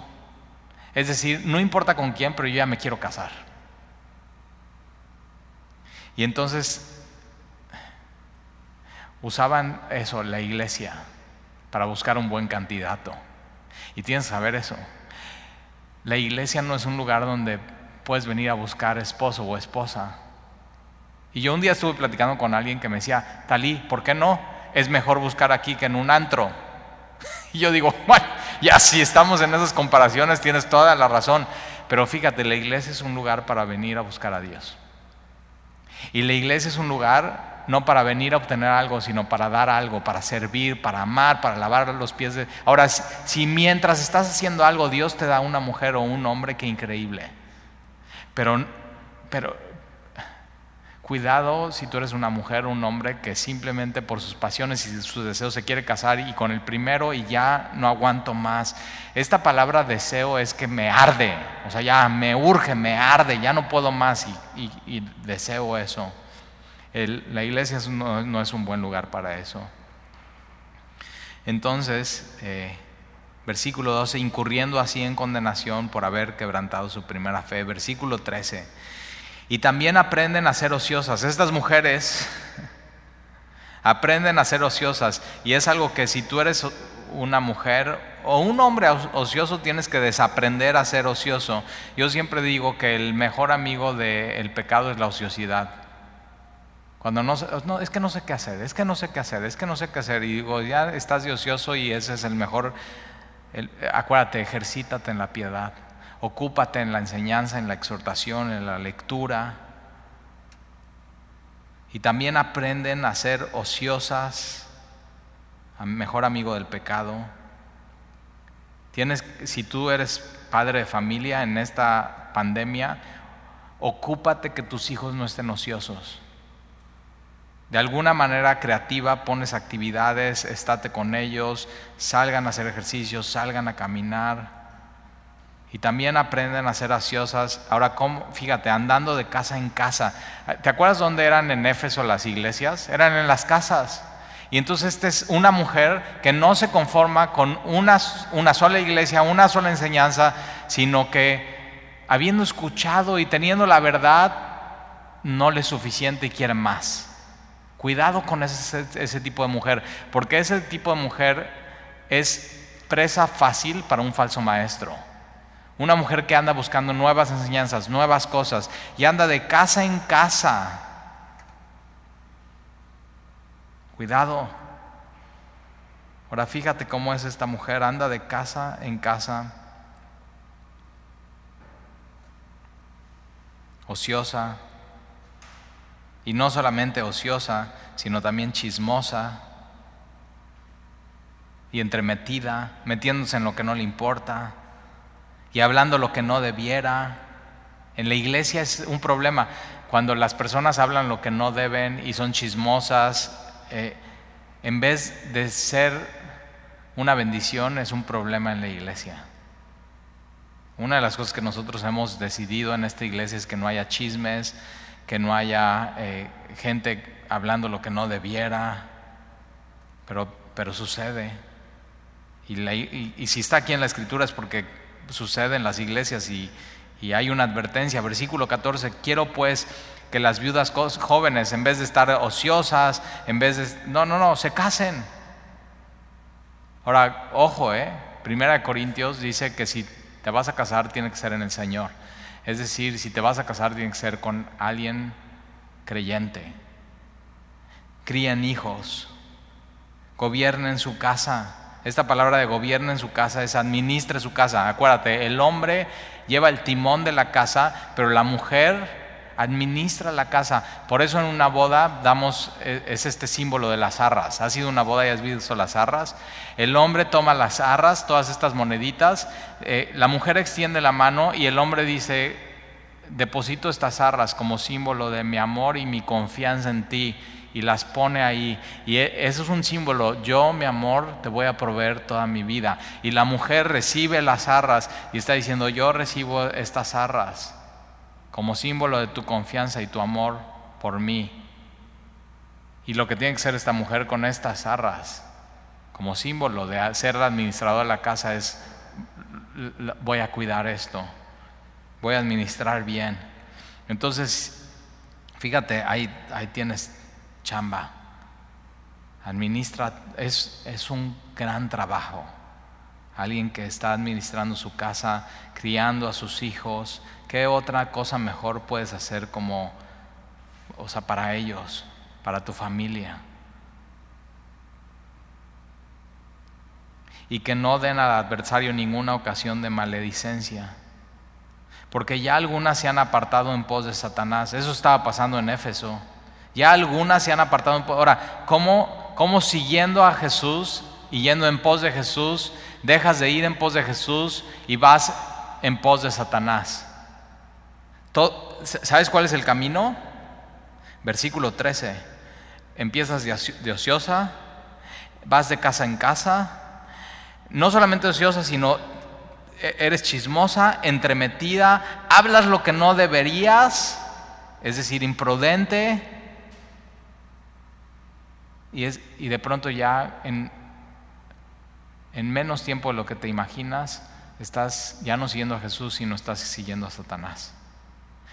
Es decir, no importa con quién, pero yo ya me quiero casar. Y entonces usaban eso, la iglesia, para buscar un buen candidato. Y tienes que saber eso. La iglesia no es un lugar donde puedes venir a buscar esposo o esposa. Y yo un día estuve platicando con alguien que me decía, Talí, ¿por qué no? Es mejor buscar aquí que en un antro. Y yo digo, bueno, ya si estamos en esas comparaciones tienes toda la razón. Pero fíjate, la iglesia es un lugar para venir a buscar a Dios. Y la iglesia es un lugar no para venir a obtener algo, sino para dar algo, para servir, para amar, para lavar los pies de... Ahora, si mientras estás haciendo algo, Dios te da una mujer o un hombre, qué increíble. Pero, pero Cuidado si tú eres una mujer o un hombre que simplemente por sus pasiones y sus deseos se quiere casar y con el primero y ya no aguanto más. Esta palabra deseo es que me arde, o sea, ya me urge, me arde, ya no puedo más y, deseo eso. la iglesia no, es un buen lugar para eso. Entonces, eh, versículo 12, incurriendo así en condenación por haber quebrantado su primera fe. Versículo 13 y también aprenden a ser ociosas. Estas mujeres aprenden a ser ociosas y es algo que si tú eres una mujer o un hombre ocioso tienes que desaprender a ser ocioso. Yo siempre digo que el mejor amigo del pecado es la ociosidad. Cuando no, no, es que no sé qué hacer, es que no sé qué hacer, es que no sé qué hacer. Y digo, ya estás de ocioso y ese es el mejor. acuérdate, ejercítate en la piedad. Ocúpate en la enseñanza, en la exhortación, en la lectura. Y también aprenden a ser ociosas, mejor amigo del pecado. Tienes, si tú eres padre de familia en esta pandemia, ocúpate que tus hijos no estén ociosos. De alguna manera creativa pones actividades, estate con ellos, salgan a hacer ejercicios, salgan a caminar. Y también aprenden a ser ansiosas. Ahora, fíjate, andando de casa en casa. ¿Te acuerdas dónde eran en Éfeso las iglesias? Eran en las casas. Y entonces esta es una mujer que no se conforma con una, sola iglesia, una sola enseñanza, sino que habiendo escuchado y teniendo la verdad, no le es suficiente y quiere más. Cuidado con ese, tipo de mujer, porque ese tipo de mujer es presa fácil para un falso maestro. Una mujer que anda buscando nuevas enseñanzas, nuevas cosas, y anda de casa en casa. Cuidado. Ahora fíjate cómo es esta mujer, anda de casa en casa ociosa, y no solamente ociosa, sino también chismosa y entremetida, metiéndose en lo que no le importa y hablando lo que no debiera. En la iglesia es un problema cuando las personas hablan lo que no deben y son chismosas, eh, en vez de ser una bendición, es un problema en la iglesia. Una de las cosas que nosotros hemos decidido en esta iglesia es que no haya chismes, que no haya eh, gente hablando lo que no debiera, pero, pero sucede. Y, si está aquí en la escritura es porque sucede en las iglesias y, y hay una advertencia. Versículo 14, quiero pues que las viudas jóvenes, en vez de estar ociosas, en vez de... No, no, no, se casen. Ahora, ojo, ¿eh? Primera de Corintios dice que si te vas a casar tiene que ser en el Señor. Es decir, si te vas a casar tiene que ser con alguien creyente. Críen hijos, gobiernen su casa. Esta palabra de gobiernen su casa es administre su casa. Acuérdate, el hombre lleva el timón de la casa, pero la mujer administra la casa. Por eso en una boda damos, e, es este símbolo de las arras. ¿Ha sido una boda y has visto las arras? El hombre toma las arras, todas estas moneditas, eh, la mujer extiende la mano y el hombre dice, deposito estas arras como símbolo de mi amor y mi confianza en ti y las pone ahí. Y e, eso es un símbolo, yo mi amor te voy a proveer toda mi vida. Y la mujer recibe las arras y está diciendo, yo recibo estas arras como símbolo de tu confianza y tu amor por mí. Y lo que tiene que ser esta mujer con estas arras, como símbolo de ser la de la casa, es voy a cuidar esto, voy a administrar bien. Entonces, fíjate, ahí, ahí tienes chamba. Administra, es, es un gran trabajo. Alguien que está administrando su casa, criando a sus hijos, ¿Qué otra cosa mejor puedes hacer como, o sea, para ellos, para tu familia? Y que no den al adversario ninguna ocasión de maledicencia. Porque ya algunas se han apartado en pos de Satanás. Eso estaba pasando en Éfeso. Ya algunas se han apartado. Ahora, ¿cómo, ¿cómo siguiendo a Jesús y yendo en pos de Jesús, dejas de ir en pos de Jesús y vas en pos de Satanás? ¿Sabes cuál es el camino? Versículo 13. Empiezas de ociosa, vas de casa en casa, no solamente ociosa, sino e-, eres chismosa, entremetida, hablas lo que no deberías, es decir, imprudente, y, es, y de pronto ya en, en menos tiempo de lo que te imaginas, estás ya no siguiendo a Jesús, sino estás siguiendo a Satanás.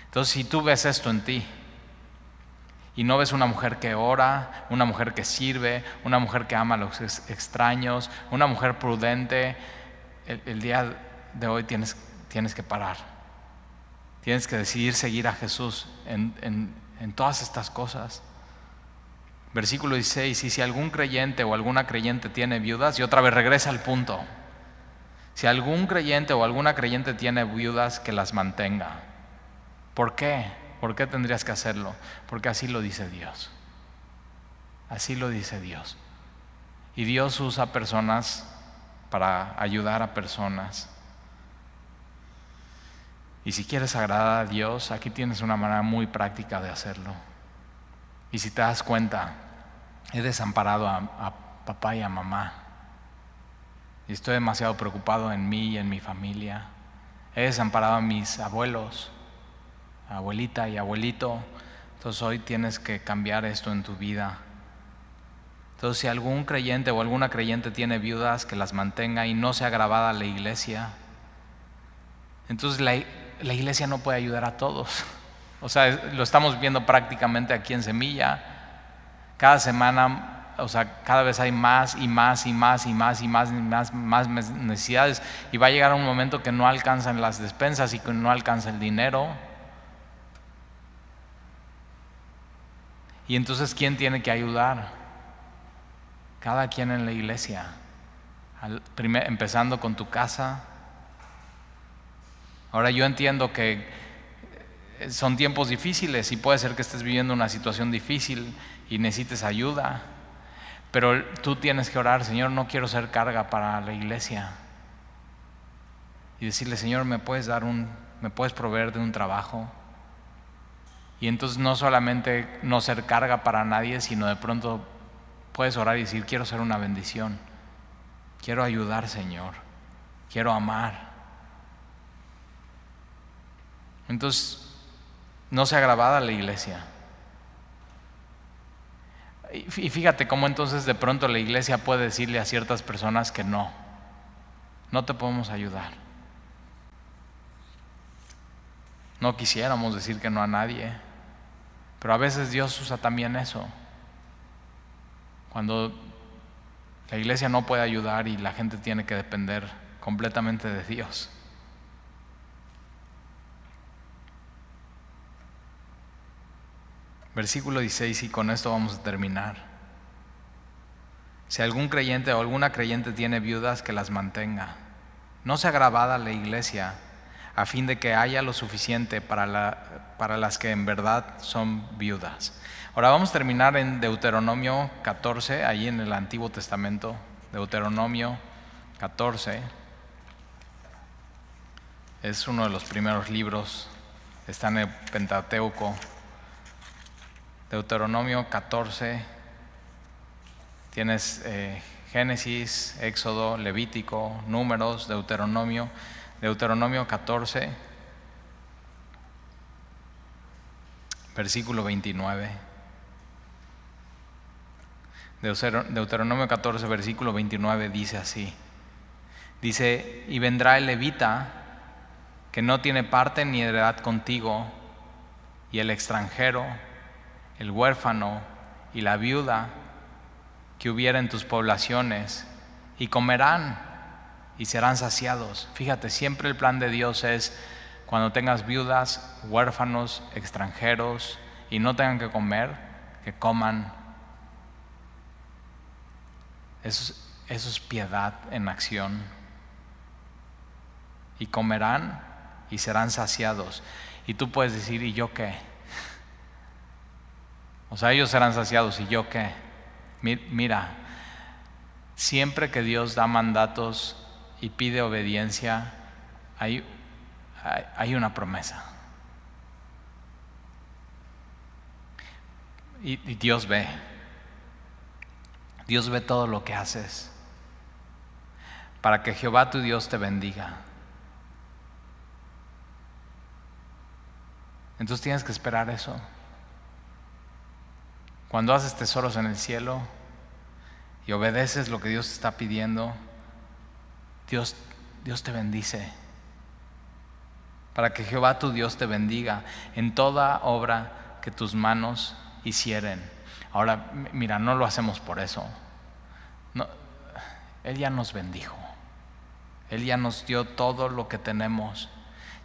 Entonces, si tú ves esto en ti y no ves una mujer que ora, una mujer que sirve, una mujer que ama a los extraños, una mujer prudente, el, día de hoy tienes, tienes, que parar. Tienes que decidir seguir a Jesús en, en todas estas cosas. Versículo 16, y si algún creyente o alguna creyente tiene viudas, y otra vez regresa al punto, si algún creyente o alguna creyente tiene viudas, que las mantenga. ¿Por qué? ¿Por qué tendrías que hacerlo? Porque así lo dice Dios. Así lo dice Dios. Y Dios usa personas para ayudar a personas. Y si quieres agradar a Dios, aquí tienes una manera muy práctica de hacerlo. Y si te das cuenta, he desamparado a, papá y a mamá. Y estoy demasiado preocupado en mí y en mi familia. He desamparado a mis abuelos, abuelita y abuelito. Entonces hoy tienes que cambiar esto en tu vida. Entonces si algún creyente o alguna creyente tiene viudas, que las mantenga y no sea grabada la iglesia. Entonces la, la iglesia no puede ayudar a todos. O sea, lo estamos viendo prácticamente aquí en Semilla. Cada semana o sea, cada vez hay más y más y más y más y más y más, necesidades y va a llegar un momento que no alcanzan las despensas y que no alcanza el dinero. Y entonces, ¿quién tiene que ayudar? Cada quien en la iglesia, empezando con tu casa. Ahora yo entiendo que son tiempos difíciles y puede ser que estés viviendo una situación difícil y necesites ayuda. Pero tú tienes que orar, Señor, no quiero ser carga para la iglesia. Y decirle, Señor, ¿me puedes dar un, me puedes proveer de un trabajo? Y entonces no solamente no ser carga para nadie, sino de pronto puedes orar y decir, quiero ser una bendición. Quiero ayudar, Señor. Quiero amar. Entonces, no se agravada la iglesia. Y fíjate cómo entonces de pronto la iglesia puede decirle a ciertas personas que no, no te podemos ayudar. No quisiéramos decir que no a nadie, pero a veces Dios usa también eso. Cuando la iglesia no puede ayudar y la gente tiene que depender completamente de Dios. Versículo 16 y con esto vamos a terminar. Si algún creyente o alguna creyente tiene viudas, que las mantenga. No sea grabada la iglesia a fin de que haya lo suficiente para, la, para las que en verdad son viudas. Ahora vamos a terminar en Deuteronomio 14, ahí en el Antiguo Testamento. Deuteronomio 14. Es uno de los primeros libros, está en el Pentateuco. Deuteronomio 14, tienes eh, Génesis, Éxodo, Levítico, Números, Deuteronomio, Deuteronomio 14, versículo 29. Deuteronomio 14, versículo 29 dice así. Dice, y vendrá el levita que no tiene parte ni heredad contigo, y el extranjero el huérfano y la viuda que hubiera en tus poblaciones, y comerán y serán saciados. Fíjate, siempre el plan de Dios es cuando tengas viudas, huérfanos, extranjeros, y no tengan que comer, que coman. Eso es, eso es piedad en acción. Y comerán y serán saciados. Y tú puedes decir, ¿y yo qué? O sea, ellos serán saciados y yo qué. Mira, siempre que Dios da mandatos y pide obediencia, hay, hay, una promesa. Y, y Dios ve. Dios ve todo lo que haces. Para que Jehová tu Dios te bendiga. Entonces tienes que esperar eso. Cuando haces tesoros en el cielo y obedeces lo que Dios te está pidiendo, Dios, Dios te bendice. Para que Jehová tu Dios te bendiga en toda obra que tus manos hicieren. Ahora, mira, no lo hacemos por eso. él ya nos bendijo. Él ya nos dio todo lo que tenemos.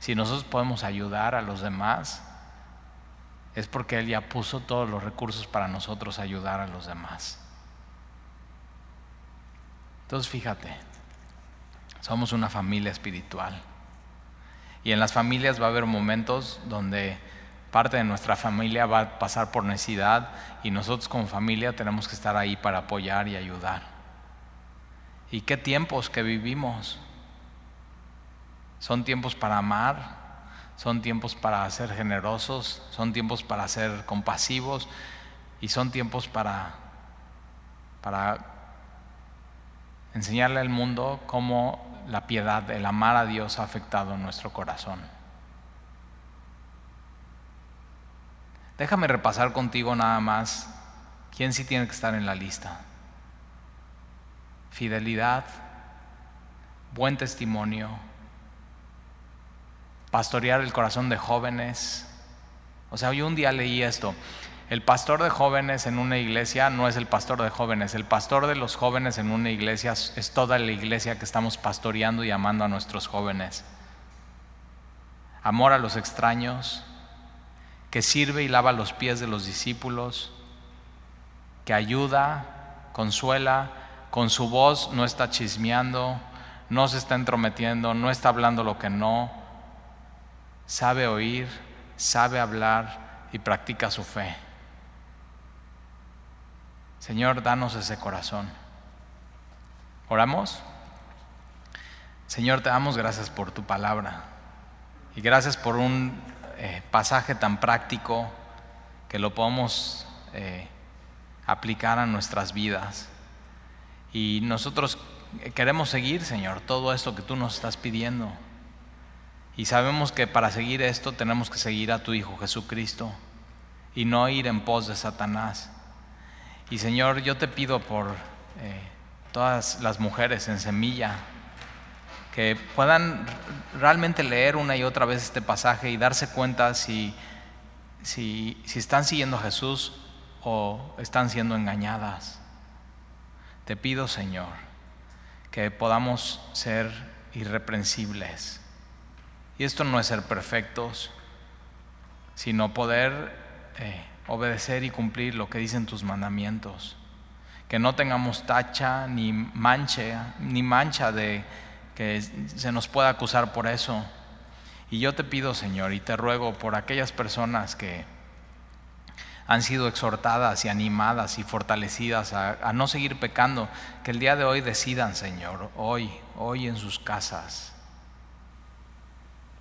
Si nosotros podemos ayudar a los demás, es porque Él ya puso todos los recursos para nosotros ayudar a los demás. Entonces fíjate, somos una familia espiritual. Y en las familias va a haber momentos donde parte de nuestra familia va a pasar por necesidad y nosotros como familia tenemos que estar ahí para apoyar y ayudar. ¿Y qué tiempos que vivimos? Son tiempos para amar, son tiempos para ser generosos, son tiempos para ser compasivos y son tiempos para, para enseñarle al mundo cómo la piedad, el amar a Dios ha afectado nuestro corazón. Déjame repasar contigo nada más quién sí tiene que estar en la lista. Fidelidad, buen testimonio, pastorear el corazón de jóvenes. O sea, yo un día leí esto. El pastor de jóvenes en una iglesia no es el pastor de jóvenes. El pastor de los jóvenes en una iglesia es toda la iglesia que estamos pastoreando y amando a nuestros jóvenes. Amor a los extraños, que sirve y lava los pies de los discípulos, que ayuda, consuela, con su voz no está chismeando, no se está entrometiendo, no está hablando lo que no, sabe oír, sabe hablar y practica su fe. Señor, danos ese corazón. ¿Oramos? Señor, te damos gracias por tu palabra y gracias por un eh, pasaje tan práctico que lo podemos eh, aplicar a nuestras vidas. Y nosotros queremos seguir, Señor, todo esto que tú nos estás pidiendo. Y sabemos que para seguir esto tenemos que seguir a tu Hijo Jesucristo y no ir en pos de Satanás. Y Señor, yo te pido por eh, todas las mujeres en semilla que puedan realmente leer una y otra vez este pasaje y darse cuenta si, si, si están siguiendo a Jesús o están siendo engañadas. Te pido, Señor, que podamos ser irreprensibles y esto no es ser perfectos, sino poder eh, obedecer y cumplir lo que dicen tus mandamientos. Que no tengamos tacha ni mancha, ni mancha de que se nos pueda acusar por eso. Y yo te pido, Señor, y te ruego por aquellas personas que han sido exhortadas y animadas y fortalecidas a, a, no seguir pecando, que el día de hoy decidan, Señor, hoy, hoy en sus casas,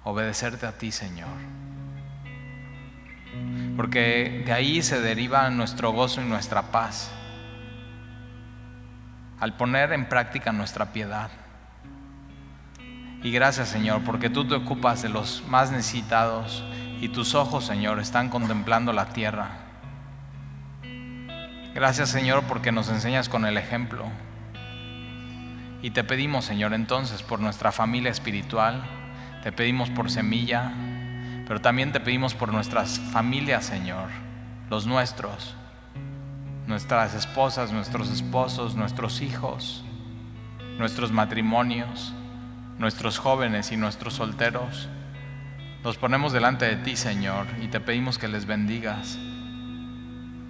obedecerte a ti, Señor. Porque de ahí se deriva nuestro gozo y nuestra paz. Al poner en práctica nuestra piedad. Y gracias, Señor, porque tú te ocupas de los más necesitados y tus ojos, Señor, están contemplando la tierra. Gracias, Señor, porque nos enseñas con el ejemplo. Y te pedimos, Señor, entonces, por nuestra familia espiritual, te pedimos por semilla, pero también te pedimos por nuestras familias, Señor, los nuestros, nuestras esposas, nuestros esposos, nuestros hijos, nuestros matrimonios, nuestros jóvenes y nuestros solteros. Los ponemos delante de ti, Señor, y te pedimos que les bendigas.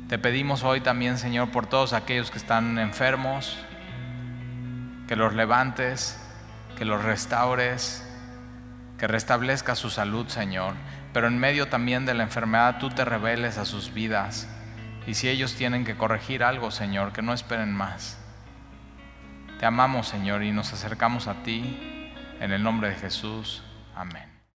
Te pedimos hoy también, Señor, por todos aquellos que están enfermos, que los levantes, que los restaures, que restablezca su salud, Señor, pero en medio también de la enfermedad tú te reveles a sus vidas. Y si ellos tienen que corregir algo, Señor, que no esperen más. Te amamos, Señor, y nos acercamos a ti en el nombre de Jesús. Amén.